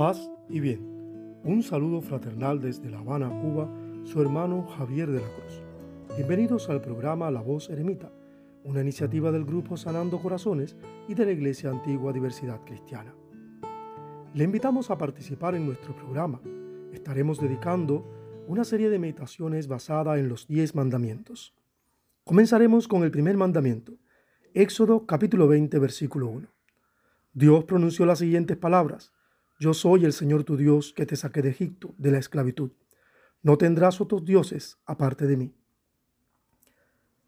Paz y bien. Un saludo fraternal desde La Habana, Cuba, su hermano Javier de la Cruz. Bienvenidos al programa La Voz Eremita, una iniciativa del grupo Sanando Corazones y de la Iglesia Antigua Diversidad Cristiana. Le invitamos a participar en nuestro programa. Estaremos dedicando una serie de meditaciones basada en los diez mandamientos. Comenzaremos con el primer mandamiento, Éxodo capítulo 20, versículo 1. Dios pronunció las siguientes palabras. Yo soy el Señor tu Dios que te saqué de Egipto, de la esclavitud. No tendrás otros dioses aparte de mí.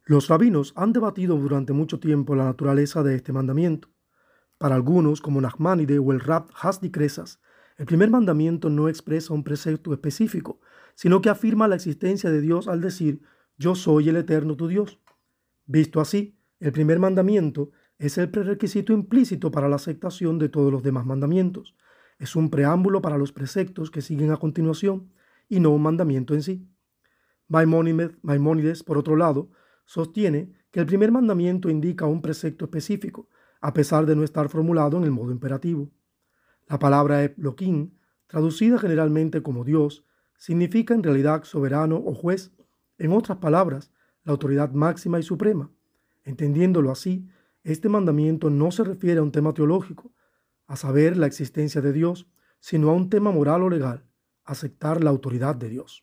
Los rabinos han debatido durante mucho tiempo la naturaleza de este mandamiento. Para algunos, como Nachmanide o el Rab Hasdi Cresas, el primer mandamiento no expresa un precepto específico, sino que afirma la existencia de Dios al decir, yo soy el eterno tu Dios. Visto así, el primer mandamiento es el prerequisito implícito para la aceptación de todos los demás mandamientos, es un preámbulo para los preceptos que siguen a continuación y no un mandamiento en sí. Maimónides, por otro lado, sostiene que el primer mandamiento indica un precepto específico, a pesar de no estar formulado en el modo imperativo. La palabra Elohim, traducida generalmente como Dios, significa en realidad soberano o juez, en otras palabras, la autoridad máxima y suprema. Entendiéndolo así, este mandamiento no se refiere a un tema teológico, a saber la existencia de Dios, sino a un tema moral o legal, aceptar la autoridad de Dios.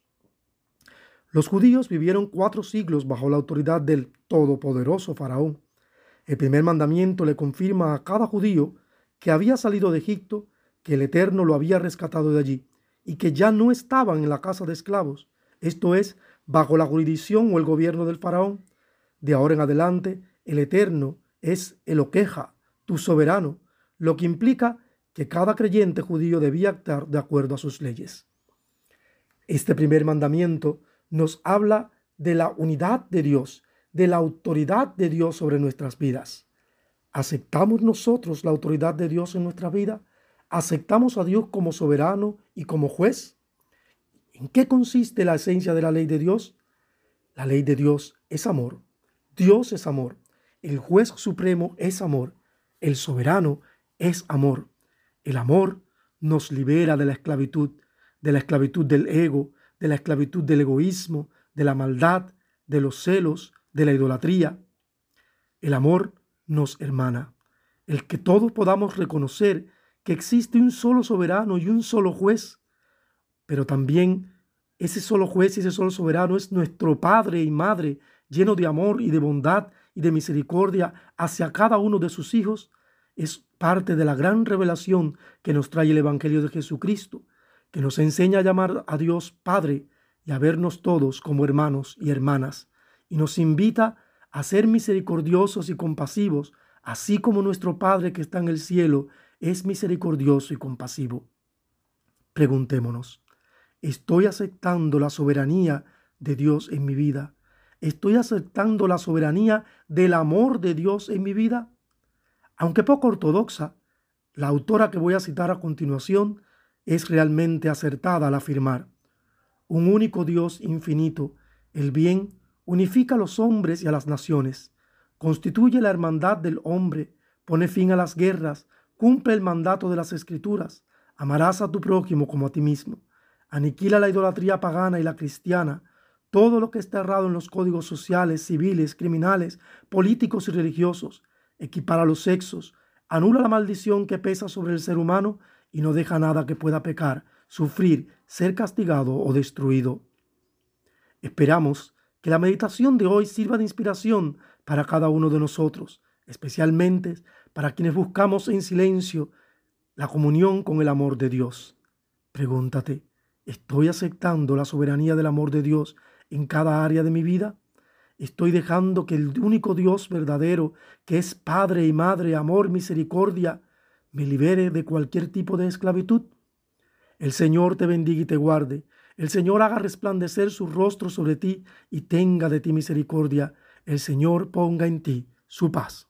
Los judíos vivieron cuatro siglos bajo la autoridad del todopoderoso faraón. El primer mandamiento le confirma a cada judío que había salido de Egipto, que el Eterno lo había rescatado de allí y que ya no estaban en la casa de esclavos, esto es, bajo la jurisdicción o el gobierno del faraón. De ahora en adelante, el Eterno es el Oqueja, tu soberano, lo que implica que cada creyente judío debía actuar de acuerdo a sus leyes. Este primer mandamiento nos habla de la unidad de Dios, de la autoridad de Dios sobre nuestras vidas. ¿Aceptamos nosotros la autoridad de Dios en nuestra vida? ¿Aceptamos a Dios como soberano y como juez? ¿En qué consiste la esencia de la ley de Dios? La ley de Dios es amor. Dios es amor. El juez supremo es amor. El soberano es amor. El amor nos libera de la esclavitud, de la esclavitud del ego, de la esclavitud del egoísmo, de la maldad, de los celos, de la idolatría. El amor nos hermana. El que todos podamos reconocer que existe un solo soberano y un solo juez, pero también ese solo juez y ese solo soberano es nuestro Padre y Madre, lleno de amor y de bondad y de misericordia hacia cada uno de sus hijos, es parte de la gran revelación que nos trae el Evangelio de Jesucristo, que nos enseña a llamar a Dios Padre y a vernos todos como hermanos y hermanas, y nos invita a ser misericordiosos y compasivos, así como nuestro Padre que está en el cielo es misericordioso y compasivo. Preguntémonos, ¿estoy aceptando la soberanía de Dios en mi vida? ¿Estoy aceptando la soberanía del amor de Dios en mi vida? Aunque poco ortodoxa, la autora que voy a citar a continuación es realmente acertada al afirmar, un único Dios infinito, el bien, unifica a los hombres y a las naciones, constituye la hermandad del hombre, pone fin a las guerras, cumple el mandato de las escrituras, amarás a tu prójimo como a ti mismo, aniquila la idolatría pagana y la cristiana, todo lo que está errado en los códigos sociales, civiles, criminales, políticos y religiosos, equipara los sexos, anula la maldición que pesa sobre el ser humano y no deja nada que pueda pecar, sufrir, ser castigado o destruido. Esperamos que la meditación de hoy sirva de inspiración para cada uno de nosotros, especialmente para quienes buscamos en silencio la comunión con el amor de Dios. Pregúntate, ¿estoy aceptando la soberanía del amor de Dios en cada área de mi vida? Estoy dejando que el único Dios verdadero, que es Padre y Madre, amor, misericordia, me libere de cualquier tipo de esclavitud. El Señor te bendiga y te guarde. El Señor haga resplandecer su rostro sobre ti y tenga de ti misericordia. El Señor ponga en ti su paz.